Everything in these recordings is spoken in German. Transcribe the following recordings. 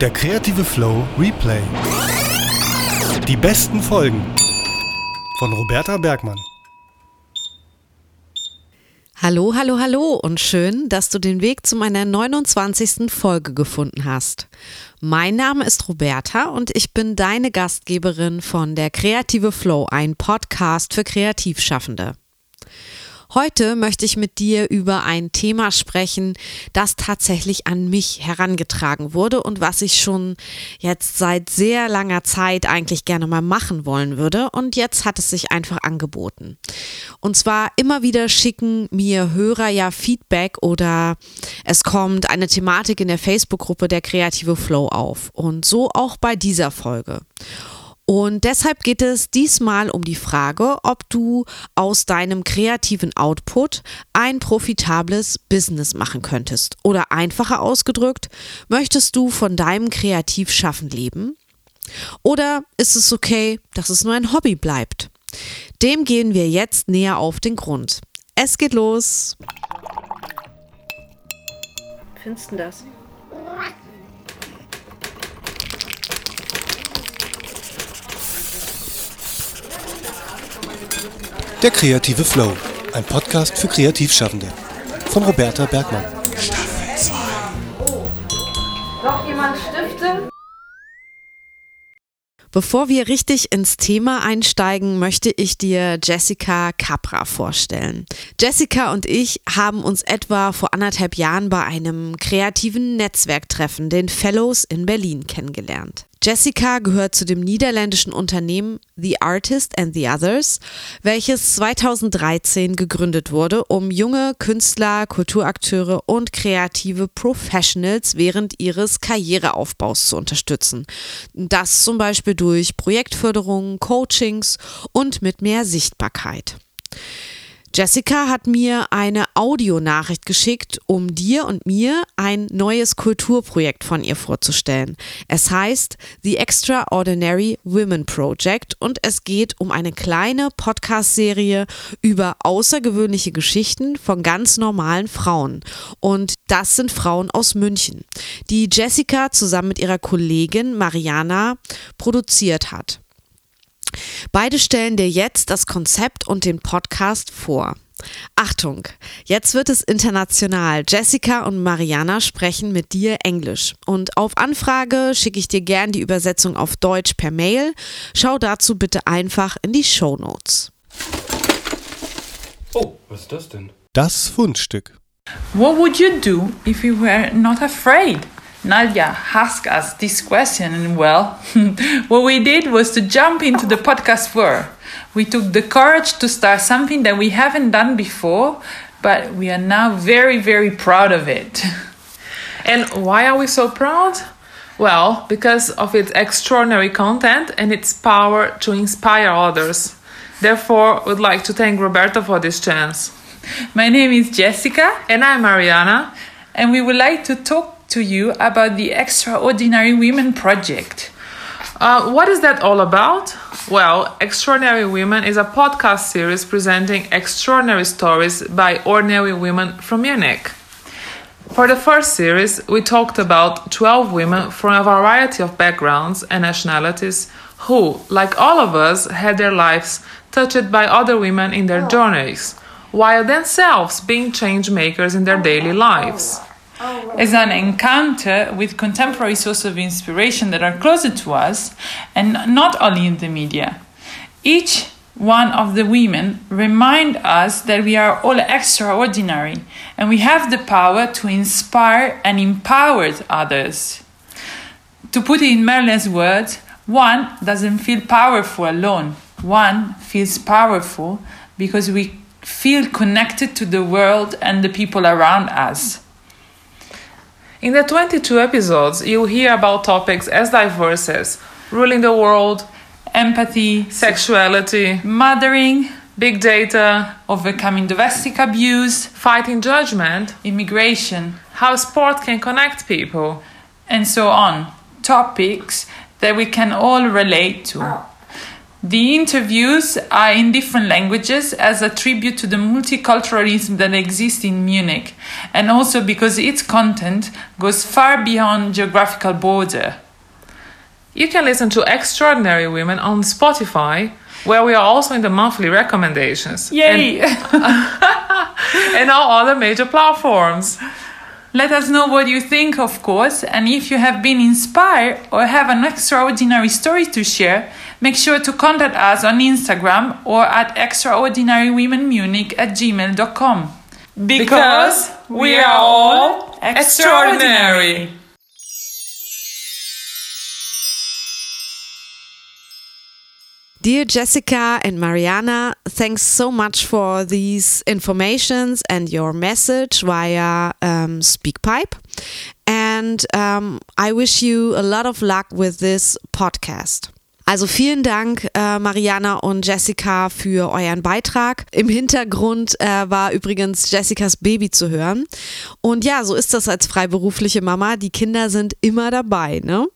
Der kreative Flow Replay. Die besten Folgen von Roberta Bergmann. Hallo, hallo, hallo und schön, dass du den Weg zu meiner 29. Folge gefunden hast. Mein Name ist Roberta und ich bin deine Gastgeberin von der Kreative Flow, ein Podcast für Kreativschaffende. Heute möchte ich mit dir über ein Thema sprechen, das tatsächlich an mich herangetragen wurde und was ich schon jetzt seit sehr langer Zeit eigentlich gerne mal machen wollen würde. Und jetzt hat es sich einfach angeboten. Und zwar immer wieder schicken mir Hörer ja Feedback oder es kommt eine Thematik in der Facebook-Gruppe der Kreative Flow auf. Und so auch bei dieser Folge. Und deshalb geht es diesmal um die Frage, ob du aus deinem kreativen Output ein profitables Business machen könntest. Oder einfacher ausgedrückt, möchtest du von deinem Kreativschaffen leben? Oder ist es okay, dass es nur ein Hobby bleibt? Dem gehen wir jetzt näher auf den Grund. Es geht los. Findest du das? Der kreative Flow. Ein Podcast für Kreativschaffende. Von Roberta Bergmann. Staffel 2. Noch jemand Stifte? Bevor wir richtig ins Thema einsteigen, möchte ich dir Jessica Capra vorstellen. Jessica und ich haben uns etwa vor anderthalb Jahren bei einem kreativen Netzwerktreffen, den Fellows in Berlin, kennengelernt. Jessica gehört zu dem niederländischen Unternehmen The Artist and the Others, welches 2013 gegründet wurde, um junge Künstler, Kulturakteure und kreative Professionals während ihres Karriereaufbaus zu unterstützen. Das zum Beispiel durch Projektförderung, Coachings und mit mehr Sichtbarkeit. Jessica hat mir eine Audionachricht geschickt, um dir und mir ein neues Kulturprojekt von ihr vorzustellen. Es heißt The Extraordinary Women Project und es geht um eine kleine Podcast-Serie über außergewöhnliche Geschichten von ganz normalen Frauen. Und das sind Frauen aus München, die Jessica zusammen mit ihrer Kollegin Mariana produziert hat. Beide stellen dir jetzt das Konzept und den Podcast vor. Achtung, jetzt wird es international. Jessica und Mariana sprechen mit dir Englisch. Und auf Anfrage schicke ich dir gern die Übersetzung auf Deutsch per Mail. Schau dazu bitte einfach in die Show Notes. Oh, was ist das denn? Das Fundstück. What would you do if you were not afraid? Nadia asked us this question, and well, what we did was to jump into the podcast world. We took the courage to start something that we haven't done before, but we are now very, very proud of it. And why are we so proud? Well, because of its extraordinary content and its power to inspire others. Therefore, we'd like to thank Roberta for this chance. My name is Jessica, And I'm Mariana. and we would like to talk to you about the Extraordinary Women Project. Uh, what is that all about? Well, Extraordinary Women is a podcast series presenting extraordinary stories by ordinary women from Munich. For the first series, we talked about 12 women from a variety of backgrounds and nationalities who, like all of us, had their lives touched by other women in their journeys, while themselves being change makers in their daily lives. Oh, As an encounter with contemporary sources of inspiration that are closer to us and not only in the media. Each one of the women remind us that we are all extraordinary and we have the power to inspire and empower others. To put it in Merlin's words, one doesn't feel powerful alone. One feels powerful because we feel connected to the world and the people around us. In the 22 episodes, you'll hear about topics as diverse as ruling the world, Empathy, sexuality, mothering, big data, overcoming domestic abuse, fighting judgment, immigration, how sport can connect people. and so on. Topics that we can all relate to. The interviews are in different languages as a tribute to the multiculturalism that exists in Munich, and also because its content goes far beyond geographical border. You can listen to Extraordinary Women on Spotify, where we are also in the monthly recommendations. Yay! And, and all other major platforms. Let us know what you think, of course, and if you have been inspired or have an extraordinary story to share, make sure to contact us on Instagram or at extraordinarywomenmunich at gmail.com. Because we are all extraordinary. Dear Jessica and Mariana, thanks so much for these informations and your message via um, SpeakPipe. And um, I wish you a lot of luck with this podcast. Also vielen Dank, äh, Mariana und Jessica, für euren Beitrag. Im Hintergrund äh, war übrigens Jessicas Baby zu hören. Und ja, so ist das als freiberufliche Mama. Die Kinder sind immer dabei, ne?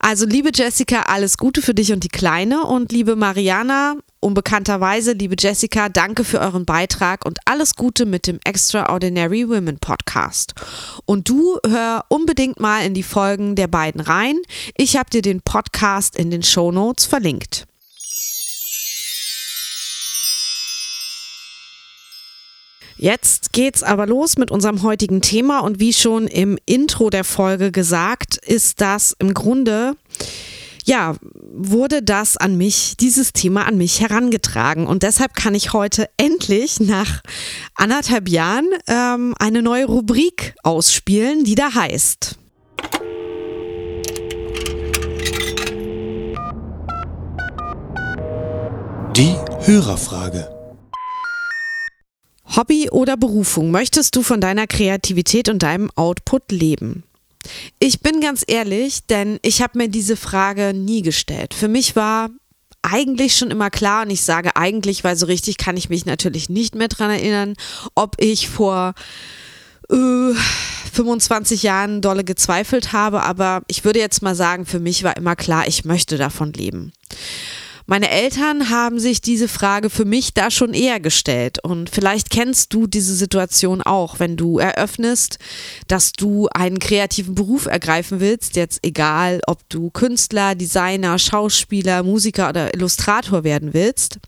Also liebe Jessica, alles Gute für dich und die Kleine und liebe Mariana, unbekannterweise, liebe Jessica, danke für euren Beitrag und alles Gute mit dem Extraordinary Women Podcast. Und du hör unbedingt mal in die Folgen der beiden rein. Ich habe dir den Podcast in den Show Notes verlinkt. Jetzt geht's aber los mit unserem heutigen Thema und wie schon im Intro der Folge gesagt, ist das im Grunde ja, wurde das an mich, dieses Thema an mich herangetragen. Und deshalb kann ich heute endlich nach anderthalb Jahren ähm, eine neue Rubrik ausspielen, die da heißt. Die Hörerfrage. Hobby oder Berufung? Möchtest du von deiner Kreativität und deinem Output leben? Ich bin ganz ehrlich, denn ich habe mir diese Frage nie gestellt. Für mich war eigentlich schon immer klar, und ich sage eigentlich, weil so richtig kann ich mich natürlich nicht mehr dran erinnern, ob ich vor äh, 25 Jahren dolle gezweifelt habe, aber ich würde jetzt mal sagen, für mich war immer klar, ich möchte davon leben. Meine Eltern haben sich diese Frage für mich da schon eher gestellt und vielleicht kennst du diese Situation auch, wenn du eröffnest, dass du einen kreativen Beruf ergreifen willst, jetzt egal, ob du Künstler, Designer, Schauspieler, Musiker oder Illustrator werden willst.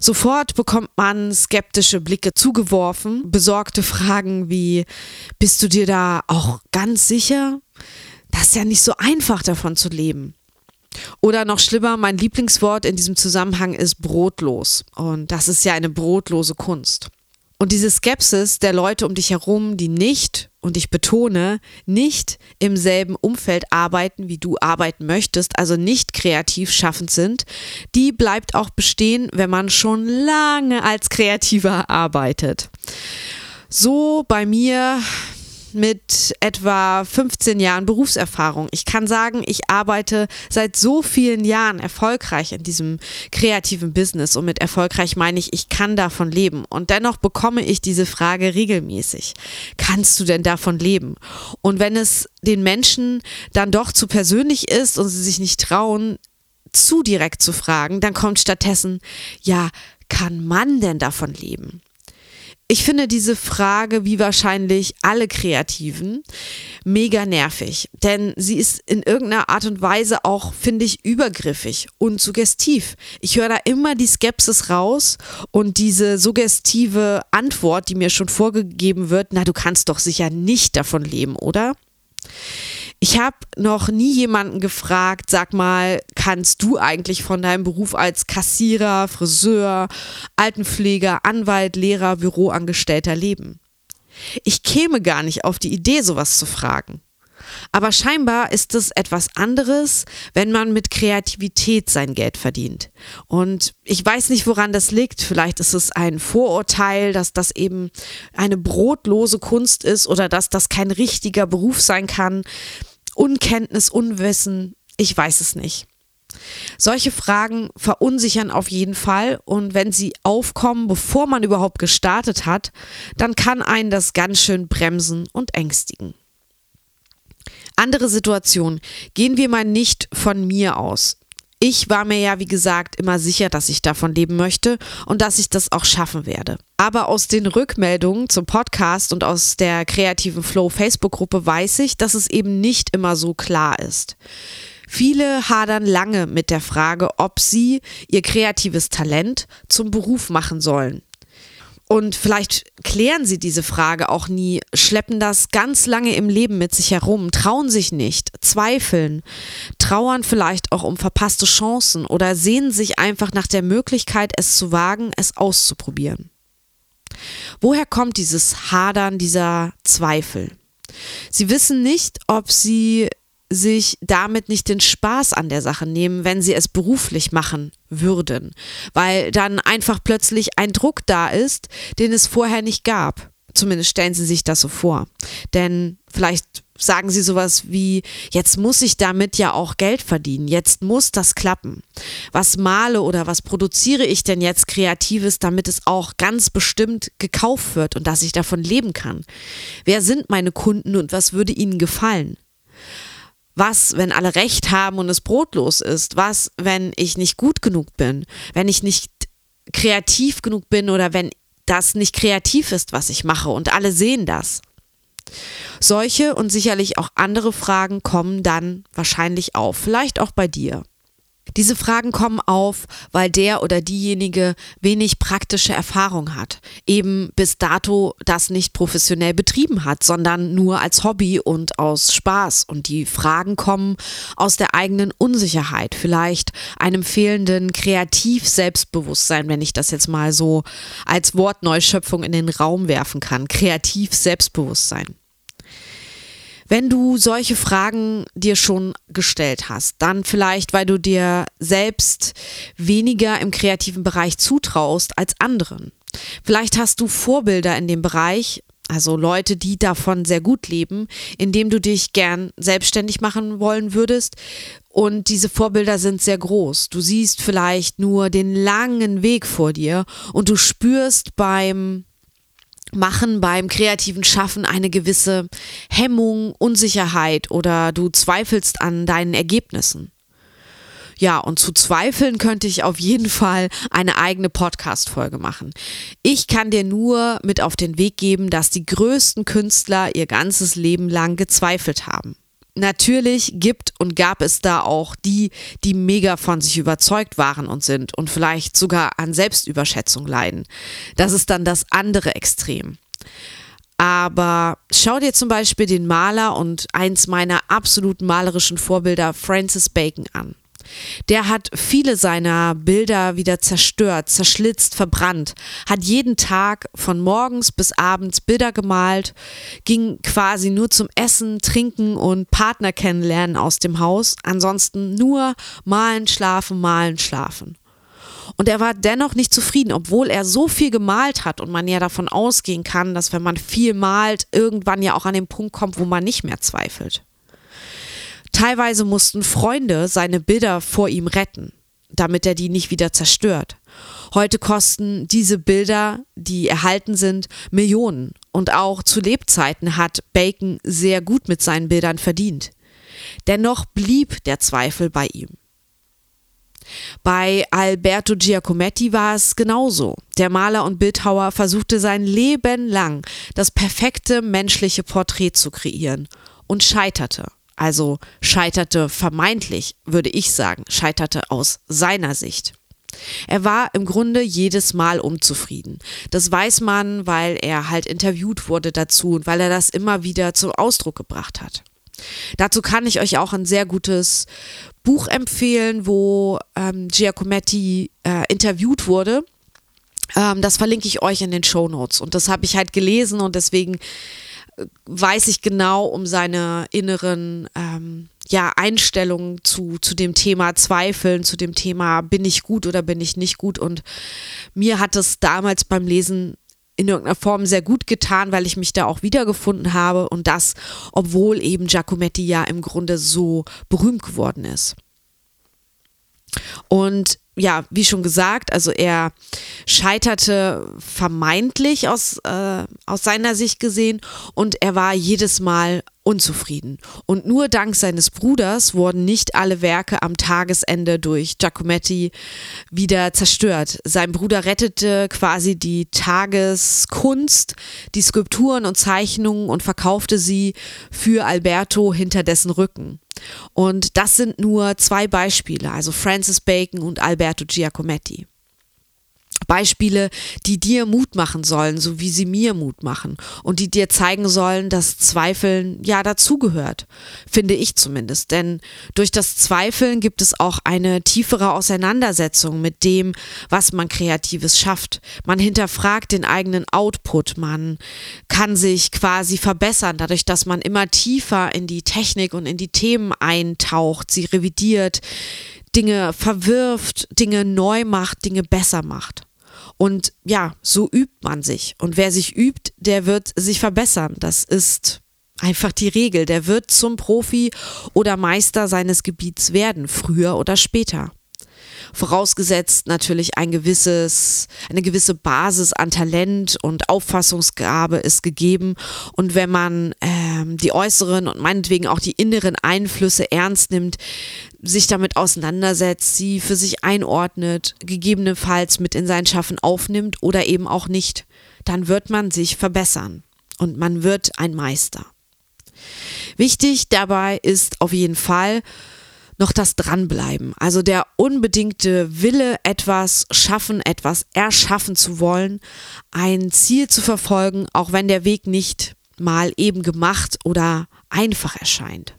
Sofort bekommt man skeptische Blicke zugeworfen, besorgte Fragen wie, bist du dir da auch ganz sicher? Das ist ja nicht so einfach davon zu leben. Oder noch schlimmer, mein Lieblingswort in diesem Zusammenhang ist brotlos. Und das ist ja eine brotlose Kunst. Und diese Skepsis der Leute um dich herum, die nicht, und ich betone, nicht im selben Umfeld arbeiten, wie du arbeiten möchtest, also nicht kreativ schaffend sind, die bleibt auch bestehen, wenn man schon lange als Kreativer arbeitet. So bei mir mit etwa 15 Jahren Berufserfahrung. Ich kann sagen, ich arbeite seit so vielen Jahren erfolgreich in diesem kreativen Business und mit erfolgreich meine ich, ich kann davon leben. Und dennoch bekomme ich diese Frage regelmäßig. Kannst du denn davon leben? Und wenn es den Menschen dann doch zu persönlich ist und sie sich nicht trauen, zu direkt zu fragen, dann kommt stattdessen, ja, kann man denn davon leben? Ich finde diese Frage, wie wahrscheinlich alle Kreativen, mega nervig, denn sie ist in irgendeiner Art und Weise auch, finde ich, übergriffig und suggestiv. Ich höre da immer die Skepsis raus und diese suggestive Antwort, die mir schon vorgegeben wird, na, du kannst doch sicher nicht davon leben, oder? Ich habe noch nie jemanden gefragt, sag mal, kannst du eigentlich von deinem Beruf als Kassierer, Friseur, Altenpfleger, Anwalt, Lehrer, Büroangestellter leben? Ich käme gar nicht auf die Idee, sowas zu fragen. Aber scheinbar ist es etwas anderes, wenn man mit Kreativität sein Geld verdient. Und ich weiß nicht, woran das liegt. Vielleicht ist es ein Vorurteil, dass das eben eine brotlose Kunst ist oder dass das kein richtiger Beruf sein kann. Unkenntnis, Unwissen, ich weiß es nicht. Solche Fragen verunsichern auf jeden Fall und wenn sie aufkommen, bevor man überhaupt gestartet hat, dann kann einen das ganz schön bremsen und ängstigen. Andere Situation. Gehen wir mal nicht von mir aus. Ich war mir ja, wie gesagt, immer sicher, dass ich davon leben möchte und dass ich das auch schaffen werde. Aber aus den Rückmeldungen zum Podcast und aus der kreativen Flow Facebook-Gruppe weiß ich, dass es eben nicht immer so klar ist. Viele hadern lange mit der Frage, ob sie ihr kreatives Talent zum Beruf machen sollen. Und vielleicht klären sie diese Frage auch nie, schleppen das ganz lange im Leben mit sich herum, trauen sich nicht, zweifeln, trauern vielleicht auch um verpasste Chancen oder sehnen sich einfach nach der Möglichkeit, es zu wagen, es auszuprobieren. Woher kommt dieses Hadern, dieser Zweifel? Sie wissen nicht, ob sie sich damit nicht den Spaß an der Sache nehmen, wenn sie es beruflich machen würden, weil dann einfach plötzlich ein Druck da ist, den es vorher nicht gab. Zumindest stellen sie sich das so vor. Denn vielleicht sagen sie sowas wie, jetzt muss ich damit ja auch Geld verdienen, jetzt muss das klappen. Was male oder was produziere ich denn jetzt Kreatives, damit es auch ganz bestimmt gekauft wird und dass ich davon leben kann? Wer sind meine Kunden und was würde ihnen gefallen? Was, wenn alle recht haben und es brotlos ist? Was, wenn ich nicht gut genug bin? Wenn ich nicht kreativ genug bin oder wenn das nicht kreativ ist, was ich mache und alle sehen das? Solche und sicherlich auch andere Fragen kommen dann wahrscheinlich auf, vielleicht auch bei dir. Diese Fragen kommen auf, weil der oder diejenige wenig praktische Erfahrung hat, eben bis dato das nicht professionell betrieben hat, sondern nur als Hobby und aus Spaß. Und die Fragen kommen aus der eigenen Unsicherheit, vielleicht einem fehlenden Kreativ-Selbstbewusstsein, wenn ich das jetzt mal so als Wortneuschöpfung in den Raum werfen kann. Kreativ-Selbstbewusstsein. Wenn du solche Fragen dir schon gestellt hast, dann vielleicht, weil du dir selbst weniger im kreativen Bereich zutraust als anderen. Vielleicht hast du Vorbilder in dem Bereich, also Leute, die davon sehr gut leben, indem du dich gern selbstständig machen wollen würdest. Und diese Vorbilder sind sehr groß. Du siehst vielleicht nur den langen Weg vor dir und du spürst beim machen beim kreativen Schaffen eine gewisse Hemmung, Unsicherheit oder du zweifelst an deinen Ergebnissen. Ja, und zu zweifeln könnte ich auf jeden Fall eine eigene Podcast-Folge machen. Ich kann dir nur mit auf den Weg geben, dass die größten Künstler ihr ganzes Leben lang gezweifelt haben. Natürlich gibt und gab es da auch die, die mega von sich überzeugt waren und sind und vielleicht sogar an Selbstüberschätzung leiden. Das ist dann das andere Extrem. Aber schau dir zum Beispiel den Maler und eins meiner absoluten malerischen Vorbilder Francis Bacon an. Der hat viele seiner Bilder wieder zerstört, zerschlitzt, verbrannt, hat jeden Tag von morgens bis abends Bilder gemalt, ging quasi nur zum Essen, Trinken und Partner kennenlernen aus dem Haus, ansonsten nur malen, schlafen, malen, schlafen. Und er war dennoch nicht zufrieden, obwohl er so viel gemalt hat und man ja davon ausgehen kann, dass wenn man viel malt, irgendwann ja auch an den Punkt kommt, wo man nicht mehr zweifelt. Teilweise mussten Freunde seine Bilder vor ihm retten, damit er die nicht wieder zerstört. Heute kosten diese Bilder, die erhalten sind, Millionen. Und auch zu Lebzeiten hat Bacon sehr gut mit seinen Bildern verdient. Dennoch blieb der Zweifel bei ihm. Bei Alberto Giacometti war es genauso. Der Maler und Bildhauer versuchte sein Leben lang, das perfekte menschliche Porträt zu kreieren und scheiterte also scheiterte vermeintlich, würde ich sagen, scheiterte aus seiner Sicht. Er war im Grunde jedes Mal unzufrieden. Das weiß man, weil er halt interviewt wurde dazu und weil er das immer wieder zum Ausdruck gebracht hat. Dazu kann ich euch auch ein sehr gutes Buch empfehlen, wo ähm, Giacometti äh, interviewt wurde. Ähm, das verlinke ich euch in den Show Notes. Und das habe ich halt gelesen und deswegen weiß ich genau um seine inneren ähm, ja, Einstellungen zu, zu dem Thema Zweifeln, zu dem Thema bin ich gut oder bin ich nicht gut. Und mir hat es damals beim Lesen in irgendeiner Form sehr gut getan, weil ich mich da auch wiedergefunden habe und das, obwohl eben Giacometti ja im Grunde so berühmt geworden ist. Und ja, wie schon gesagt, also er scheiterte vermeintlich aus, äh, aus seiner Sicht gesehen und er war jedes Mal unzufrieden. Und nur dank seines Bruders wurden nicht alle Werke am Tagesende durch Giacometti wieder zerstört. Sein Bruder rettete quasi die Tageskunst, die Skulpturen und Zeichnungen und verkaufte sie für Alberto hinter dessen Rücken. Und das sind nur zwei Beispiele, also Francis Bacon und Alberto Giacometti. Beispiele, die dir Mut machen sollen, so wie sie mir Mut machen und die dir zeigen sollen, dass Zweifeln ja dazugehört, finde ich zumindest. Denn durch das Zweifeln gibt es auch eine tiefere Auseinandersetzung mit dem, was man Kreatives schafft. Man hinterfragt den eigenen Output, man kann sich quasi verbessern, dadurch, dass man immer tiefer in die Technik und in die Themen eintaucht, sie revidiert, Dinge verwirft, Dinge neu macht, Dinge besser macht. Und ja, so übt man sich. Und wer sich übt, der wird sich verbessern. Das ist einfach die Regel. Der wird zum Profi oder Meister seines Gebiets werden, früher oder später. Vorausgesetzt natürlich ein gewisses, eine gewisse Basis an Talent und Auffassungsgabe ist gegeben. Und wenn man ähm, die äußeren und meinetwegen auch die inneren Einflüsse ernst nimmt, sich damit auseinandersetzt, sie für sich einordnet, gegebenenfalls mit in sein Schaffen aufnimmt oder eben auch nicht, dann wird man sich verbessern und man wird ein Meister. Wichtig dabei ist auf jeden Fall, noch das Dranbleiben. Also der unbedingte Wille, etwas schaffen, etwas erschaffen zu wollen, ein Ziel zu verfolgen, auch wenn der Weg nicht mal eben gemacht oder einfach erscheint.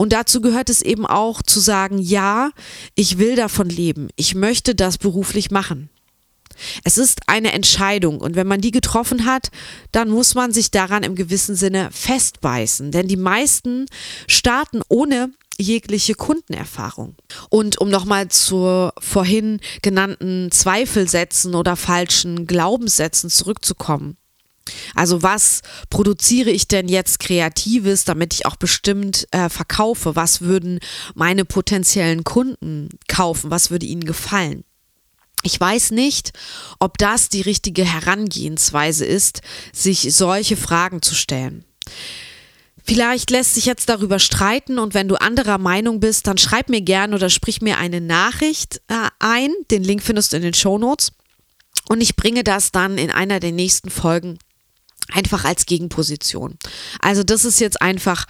Und dazu gehört es eben auch zu sagen, ja, ich will davon leben, ich möchte das beruflich machen. Es ist eine Entscheidung und wenn man die getroffen hat, dann muss man sich daran im gewissen Sinne festbeißen, denn die meisten starten ohne jegliche Kundenerfahrung. Und um nochmal zu vorhin genannten Zweifelsätzen oder falschen Glaubenssätzen zurückzukommen. Also was produziere ich denn jetzt Kreatives, damit ich auch bestimmt äh, verkaufe? Was würden meine potenziellen Kunden kaufen? Was würde ihnen gefallen? Ich weiß nicht, ob das die richtige Herangehensweise ist, sich solche Fragen zu stellen. Vielleicht lässt sich jetzt darüber streiten und wenn du anderer Meinung bist, dann schreib mir gerne oder sprich mir eine Nachricht äh, ein. Den Link findest du in den Show Notes. Und ich bringe das dann in einer der nächsten Folgen einfach als Gegenposition. Also das ist jetzt einfach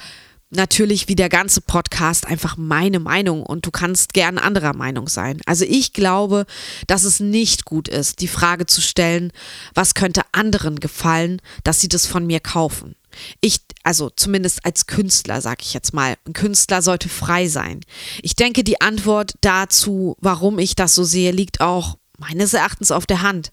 natürlich wie der ganze Podcast einfach meine Meinung und du kannst gern anderer Meinung sein. Also ich glaube, dass es nicht gut ist, die Frage zu stellen, was könnte anderen gefallen, dass sie das von mir kaufen. Ich, also zumindest als Künstler, sage ich jetzt mal, ein Künstler sollte frei sein. Ich denke, die Antwort dazu, warum ich das so sehe, liegt auch meines Erachtens auf der Hand.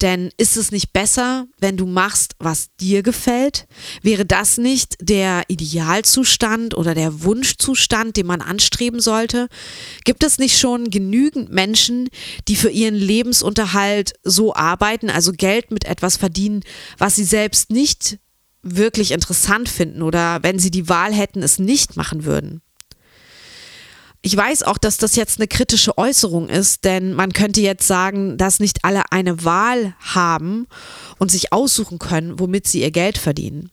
Denn ist es nicht besser, wenn du machst, was dir gefällt? Wäre das nicht der Idealzustand oder der Wunschzustand, den man anstreben sollte? Gibt es nicht schon genügend Menschen, die für ihren Lebensunterhalt so arbeiten, also Geld mit etwas verdienen, was sie selbst nicht wirklich interessant finden oder wenn sie die Wahl hätten, es nicht machen würden. Ich weiß auch, dass das jetzt eine kritische Äußerung ist, denn man könnte jetzt sagen, dass nicht alle eine Wahl haben und sich aussuchen können, womit sie ihr Geld verdienen.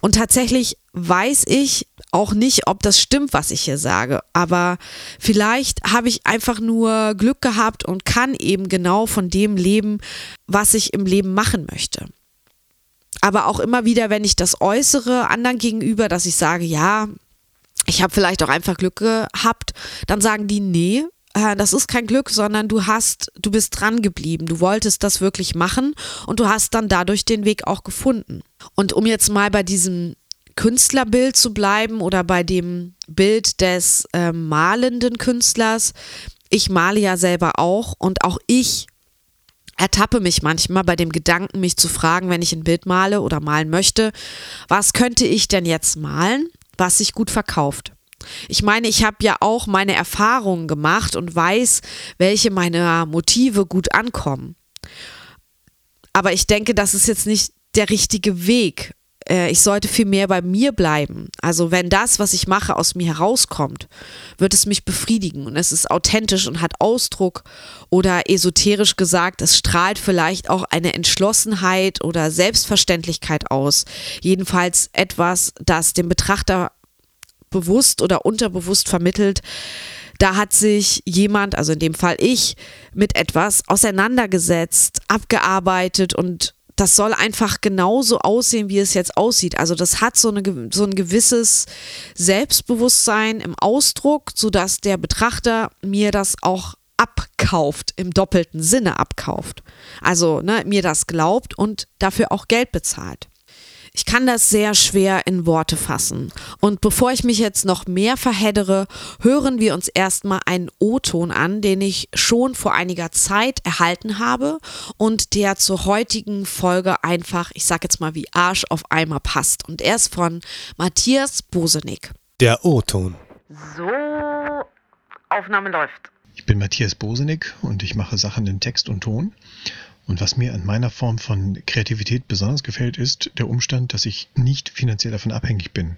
Und tatsächlich weiß ich auch nicht, ob das stimmt, was ich hier sage. Aber vielleicht habe ich einfach nur Glück gehabt und kann eben genau von dem leben, was ich im Leben machen möchte aber auch immer wieder, wenn ich das äußere anderen gegenüber, dass ich sage, ja, ich habe vielleicht auch einfach Glück gehabt, dann sagen die, nee, äh, das ist kein Glück, sondern du hast, du bist dran geblieben, du wolltest das wirklich machen und du hast dann dadurch den Weg auch gefunden. Und um jetzt mal bei diesem Künstlerbild zu bleiben oder bei dem Bild des äh, malenden Künstlers, ich male ja selber auch und auch ich ertappe mich manchmal bei dem Gedanken, mich zu fragen, wenn ich ein Bild male oder malen möchte, was könnte ich denn jetzt malen, was sich gut verkauft? Ich meine, ich habe ja auch meine Erfahrungen gemacht und weiß, welche meiner Motive gut ankommen. Aber ich denke, das ist jetzt nicht der richtige Weg, äh, ich sollte viel mehr bei mir bleiben. Also wenn das, was ich mache, aus mir herauskommt, wird es mich befriedigen und es ist authentisch und hat Ausdruck oder esoterisch gesagt, es strahlt vielleicht auch eine Entschlossenheit oder Selbstverständlichkeit aus. Jedenfalls etwas, das dem Betrachter bewusst oder unterbewusst vermittelt, da hat sich jemand, also in dem Fall ich, mit etwas auseinandergesetzt, abgearbeitet und das soll einfach genauso aussehen, wie es jetzt aussieht. Also das hat so, eine, so ein gewisses Selbstbewusstsein im Ausdruck, sodass der Betrachter mir das auch abkauft, im doppelten Sinne abkauft. Also ne, mir das glaubt und dafür auch Geld bezahlt. Ich kann das sehr schwer in Worte fassen. Und bevor ich mich jetzt noch mehr verheddere, hören wir uns erstmal einen O-Ton an, den ich schon vor einiger Zeit erhalten habe und der zur heutigen Folge einfach, ich sag jetzt mal wie Arsch auf Eimer passt. Und er ist von Matthias Bosenig. Der O-Ton. So, Aufnahme läuft. Ich bin Matthias Bosenig und ich mache Sachen in Text und Ton. Und was mir an meiner Form von Kreativität besonders gefällt, ist der Umstand, dass ich nicht finanziell davon abhängig bin.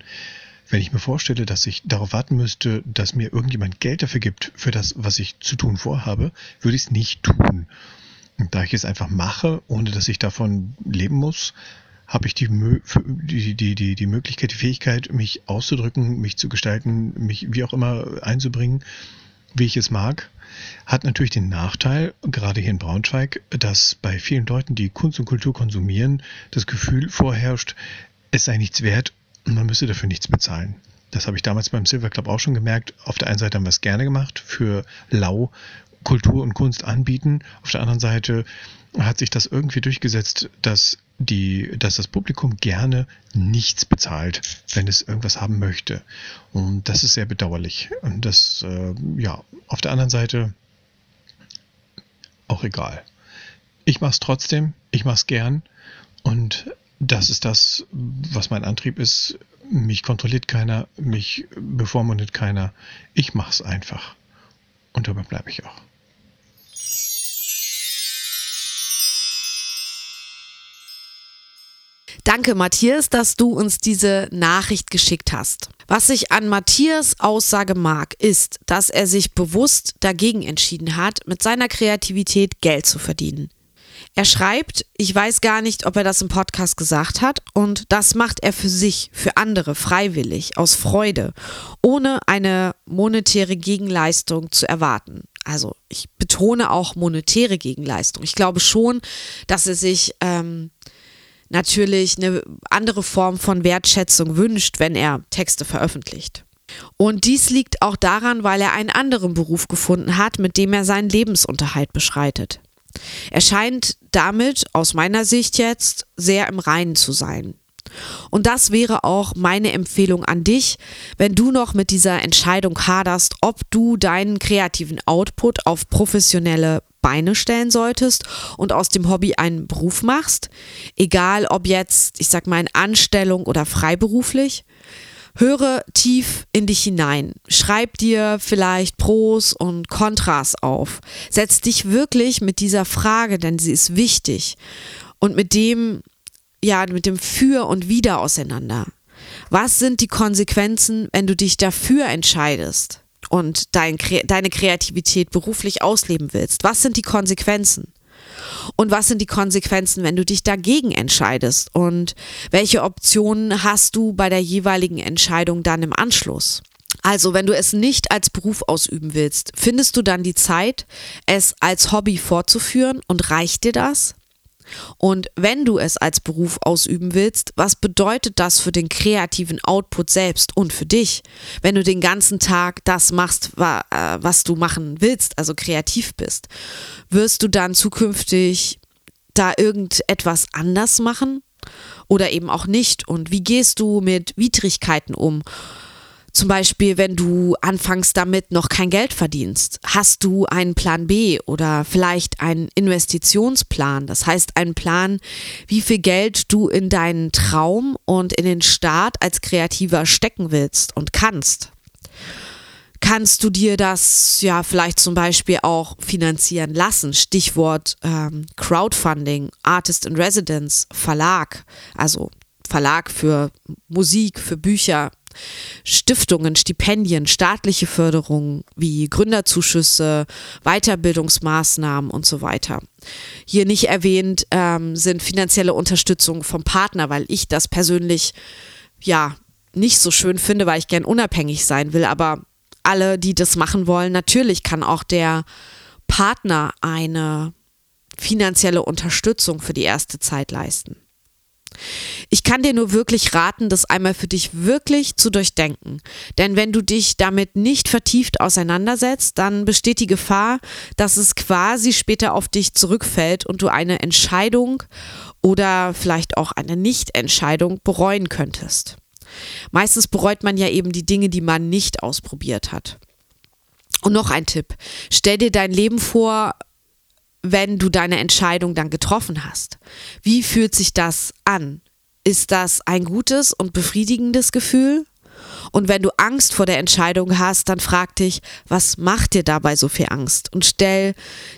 Wenn ich mir vorstelle, dass ich darauf warten müsste, dass mir irgendjemand Geld dafür gibt, für das, was ich zu tun vorhabe, würde ich es nicht tun. Und da ich es einfach mache, ohne dass ich davon leben muss, habe ich die, die, die, die, die Möglichkeit, die Fähigkeit, mich auszudrücken, mich zu gestalten, mich wie auch immer einzubringen, wie ich es mag. Hat natürlich den Nachteil, gerade hier in Braunschweig, dass bei vielen Leuten, die Kunst und Kultur konsumieren, das Gefühl vorherrscht, es sei nichts wert und man müsse dafür nichts bezahlen. Das habe ich damals beim Silver Club auch schon gemerkt. Auf der einen Seite haben wir es gerne gemacht, für lau Kultur und Kunst anbieten. Auf der anderen Seite hat sich das irgendwie durchgesetzt, dass die, dass das Publikum gerne nichts bezahlt, wenn es irgendwas haben möchte. Und das ist sehr bedauerlich. Und das, äh, ja, auf der anderen Seite auch egal. Ich mache es trotzdem, ich mache es gern und das ist das, was mein Antrieb ist. Mich kontrolliert keiner, mich bevormundet keiner. Ich mache es einfach. Und dabei bleibe ich auch. Danke, Matthias, dass du uns diese Nachricht geschickt hast. Was ich an Matthias Aussage mag, ist, dass er sich bewusst dagegen entschieden hat, mit seiner Kreativität Geld zu verdienen. Er schreibt, ich weiß gar nicht, ob er das im Podcast gesagt hat, und das macht er für sich, für andere, freiwillig, aus Freude, ohne eine monetäre Gegenleistung zu erwarten. Also ich betone auch monetäre Gegenleistung. Ich glaube schon, dass er sich ähm, natürlich eine andere Form von Wertschätzung wünscht, wenn er Texte veröffentlicht. Und dies liegt auch daran, weil er einen anderen Beruf gefunden hat, mit dem er seinen Lebensunterhalt beschreitet. Er scheint damit, aus meiner Sicht jetzt, sehr im Reinen zu sein. Und das wäre auch meine Empfehlung an dich, wenn du noch mit dieser Entscheidung haderst, ob du deinen kreativen Output auf professionelle Beine stellen solltest und aus dem Hobby einen Beruf machst, egal ob jetzt, ich sag mal, in Anstellung oder freiberuflich. Höre tief in dich hinein. Schreib dir vielleicht Pros und Kontras auf. Setz dich wirklich mit dieser Frage, denn sie ist wichtig. Und mit dem, ja, mit dem Für und Wider auseinander. Was sind die Konsequenzen, wenn du dich dafür entscheidest? Und dein, deine Kreativität beruflich ausleben willst? Was sind die Konsequenzen? Und was sind die Konsequenzen, wenn du dich dagegen entscheidest? Und welche Optionen hast du bei der jeweiligen Entscheidung dann im Anschluss? Also, wenn du es nicht als Beruf ausüben willst, findest du dann die Zeit, es als Hobby fortzuführen und reicht dir das? Und wenn du es als Beruf ausüben willst, was bedeutet das für den kreativen Output selbst und für dich, wenn du den ganzen Tag das machst, äh, was du machen willst, also kreativ bist? Wirst du dann zukünftig da irgendetwas anders machen oder eben auch nicht? Und wie gehst du mit Widrigkeiten um? Zum Beispiel, wenn du anfangs damit noch kein Geld verdienst, hast du einen Plan B oder vielleicht einen Investitionsplan. Das heißt, einen Plan, wie viel Geld du in deinen Traum und in den Start als Kreativer stecken willst und kannst. Kannst du dir das ja vielleicht zum Beispiel auch finanzieren lassen? Stichwort ähm, Crowdfunding, Artist in Residence, Verlag. Also Verlag für Musik, für Bücher, Stiftungen, Stipendien, staatliche Förderungen wie Gründerzuschüsse, Weiterbildungsmaßnahmen und so weiter. Hier nicht erwähnt ähm, sind finanzielle Unterstützung vom Partner, weil ich das persönlich ja nicht so schön finde, weil ich gern unabhängig sein will. Aber alle, die das machen wollen, natürlich kann auch der Partner eine finanzielle Unterstützung für die erste Zeit leisten. Ich kann dir nur wirklich raten, das einmal für dich wirklich zu durchdenken. Denn wenn du dich damit nicht vertieft auseinandersetzt, dann besteht die Gefahr, dass es quasi später auf dich zurückfällt und du eine Entscheidung oder vielleicht auch eine Nichtentscheidung bereuen könntest. Meistens bereut man ja eben die Dinge, die man nicht ausprobiert hat. Und noch ein Tipp. Stell dir dein Leben vor, wenn du deine Entscheidung dann getroffen hast. Wie fühlt sich das an? Ist das ein gutes und befriedigendes Gefühl? Und wenn du Angst vor der Entscheidung hast, dann frag dich, was macht dir dabei so viel Angst? Und stell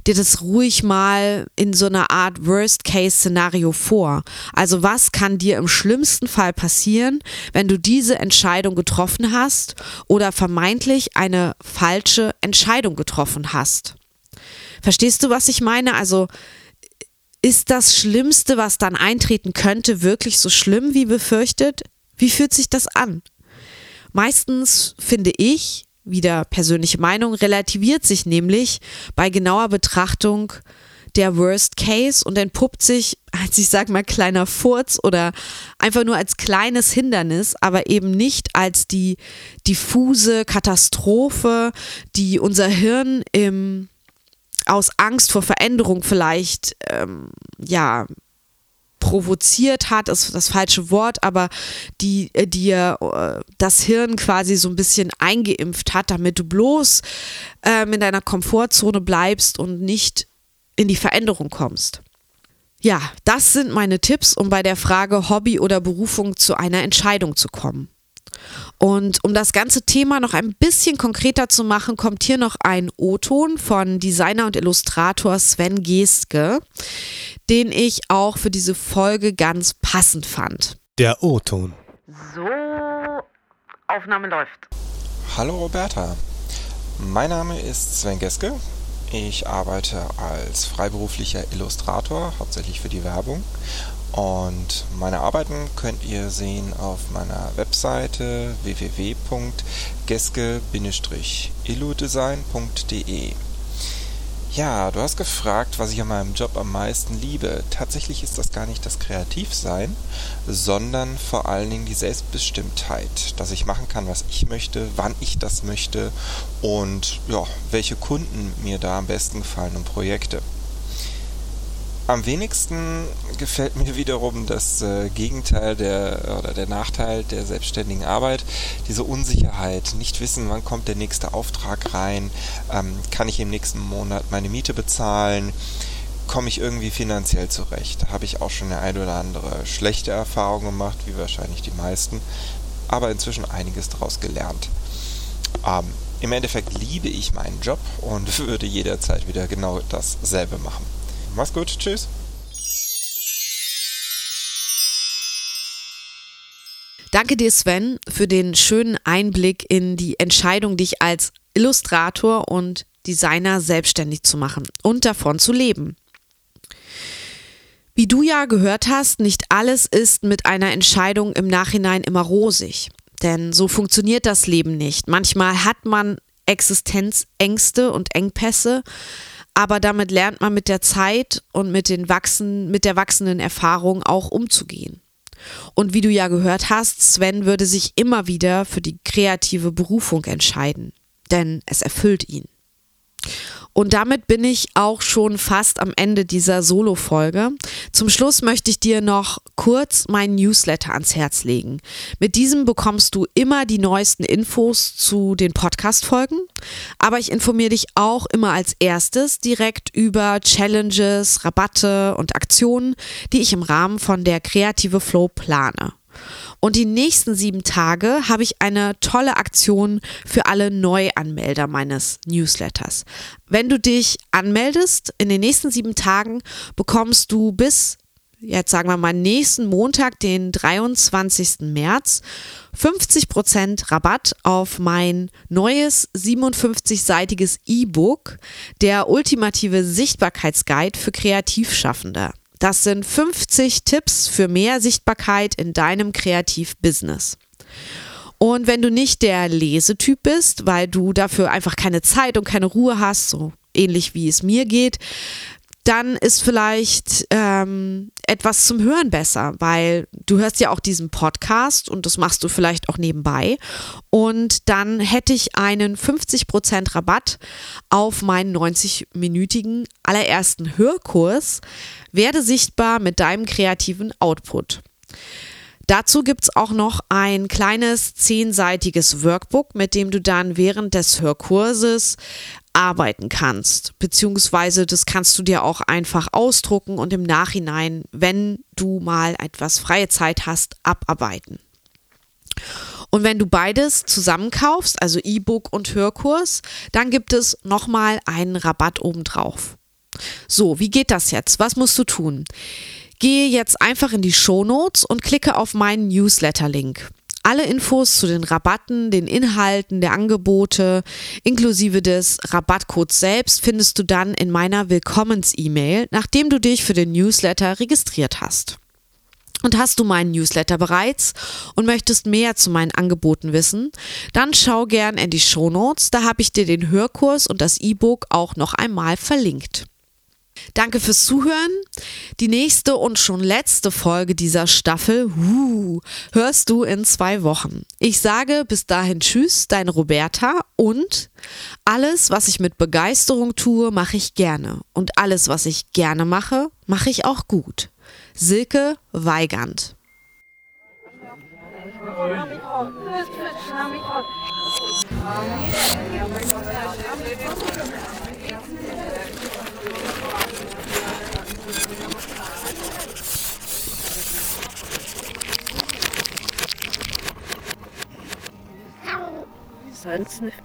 dir das ruhig mal in so einer Art Worst-Case-Szenario vor. Also was kann dir im schlimmsten Fall passieren, wenn du diese Entscheidung getroffen hast oder vermeintlich eine falsche Entscheidung getroffen hast? Verstehst du, was ich meine? Also ist das Schlimmste, was dann eintreten könnte, wirklich so schlimm wie befürchtet? Wie fühlt sich das an? Meistens finde ich, wieder persönliche Meinung, relativiert sich nämlich bei genauer Betrachtung der Worst Case und entpuppt sich als, ich sag mal, kleiner Furz oder einfach nur als kleines Hindernis, aber eben nicht als die diffuse Katastrophe, die unser Hirn im, aus Angst vor Veränderung vielleicht, ähm, ja, provoziert hat, ist das falsche Wort, aber die äh, dir äh, das Hirn quasi so ein bisschen eingeimpft hat, damit du bloß ähm, in deiner Komfortzone bleibst und nicht in die Veränderung kommst. Ja, das sind meine Tipps, um bei der Frage Hobby oder Berufung zu einer Entscheidung zu kommen. Und um das ganze Thema noch ein bisschen konkreter zu machen, kommt hier noch ein O-Ton von Designer und Illustrator Sven Geske, den ich auch für diese Folge ganz passend fand. Der O-Ton. So, Aufnahme läuft. Hallo Roberta, mein Name ist Sven Geske. Ich arbeite als freiberuflicher Illustrator, hauptsächlich für die Werbung und meine Arbeiten könnt ihr sehen auf meiner Webseite www.geske-illudesign.de. Ja, du hast gefragt, was ich an meinem Job am meisten liebe. Tatsächlich ist das gar nicht das Kreativsein, sondern vor allen Dingen die Selbstbestimmtheit, dass ich machen kann, was ich möchte, wann ich das möchte und ja, welche Kunden mir da am besten gefallen und Projekte. Am wenigsten gefällt mir wiederum das äh, Gegenteil der oder der Nachteil der selbstständigen Arbeit, diese Unsicherheit, nicht wissen, wann kommt der nächste Auftrag rein, ähm, kann ich im nächsten Monat meine Miete bezahlen, komme ich irgendwie finanziell zurecht. Da habe ich auch schon eine ein oder andere schlechte Erfahrung gemacht, wie wahrscheinlich die meisten, aber inzwischen einiges daraus gelernt. Ähm, Im Endeffekt liebe ich meinen Job und würde jederzeit wieder genau dasselbe machen. Mach's gut, tschüss. Danke dir, Sven, für den schönen Einblick in die Entscheidung, dich als Illustrator und Designer selbstständig zu machen und davon zu leben. Wie du ja gehört hast, nicht alles ist mit einer Entscheidung im Nachhinein immer rosig. Denn so funktioniert das Leben nicht. Manchmal hat man Existenzängste und Engpässe, aber damit lernt man mit der Zeit und mit, den wachsen, mit der wachsenden Erfahrung auch umzugehen. Und wie du ja gehört hast, Sven würde sich immer wieder für die kreative Berufung entscheiden, denn es erfüllt ihn. Und damit bin ich auch schon fast am Ende dieser Solo-Folge. Zum Schluss möchte ich dir noch kurz meinen Newsletter ans Herz legen. Mit diesem bekommst du immer die neuesten Infos zu den Podcast-Folgen, aber ich informiere dich auch immer als erstes direkt über Challenges, Rabatte und Aktionen, die ich im Rahmen von der Kreative Flow plane. Und die nächsten sieben Tage habe ich eine tolle Aktion für alle Neuanmelder meines Newsletters. Wenn du dich anmeldest, in den nächsten sieben Tagen bekommst du bis jetzt sagen wir mal nächsten Montag, den 23. März, 50% Rabatt auf mein neues 57-seitiges E-Book, der ultimative Sichtbarkeitsguide für Kreativschaffende. Das sind 50 Tipps für mehr Sichtbarkeit in deinem Kreativbusiness. Und wenn du nicht der Lesetyp bist, weil du dafür einfach keine Zeit und keine Ruhe hast, so ähnlich wie es mir geht, dann ist vielleicht ähm, etwas zum Hören besser, weil du hörst ja auch diesen Podcast und das machst du vielleicht auch nebenbei. Und dann hätte ich einen 50% Rabatt auf meinen 90-minütigen allerersten Hörkurs. Werde sichtbar mit deinem kreativen Output. Dazu gibt es auch noch ein kleines zehnseitiges Workbook, mit dem du dann während des Hörkurses arbeiten kannst. Beziehungsweise das kannst du dir auch einfach ausdrucken und im Nachhinein, wenn du mal etwas freie Zeit hast, abarbeiten. Und wenn du beides zusammenkaufst, also E-Book und Hörkurs, dann gibt es nochmal einen Rabatt obendrauf. So, wie geht das jetzt? Was musst du tun? Gehe jetzt einfach in die Shownotes und klicke auf meinen Newsletter-Link. Alle Infos zu den Rabatten, den Inhalten der Angebote inklusive des Rabattcodes selbst findest du dann in meiner Willkommens-E-Mail, nachdem du dich für den Newsletter registriert hast. Und hast du meinen Newsletter bereits und möchtest mehr zu meinen Angeboten wissen, dann schau gern in die Shownotes, da habe ich dir den Hörkurs und das E-Book auch noch einmal verlinkt. Danke fürs Zuhören. Die nächste und schon letzte Folge dieser Staffel uh, hörst du in zwei Wochen. Ich sage bis dahin Tschüss, deine Roberta und alles, was ich mit Begeisterung tue, mache ich gerne. Und alles, was ich gerne mache, mache ich auch gut. Silke Weigand. Sonst nicht.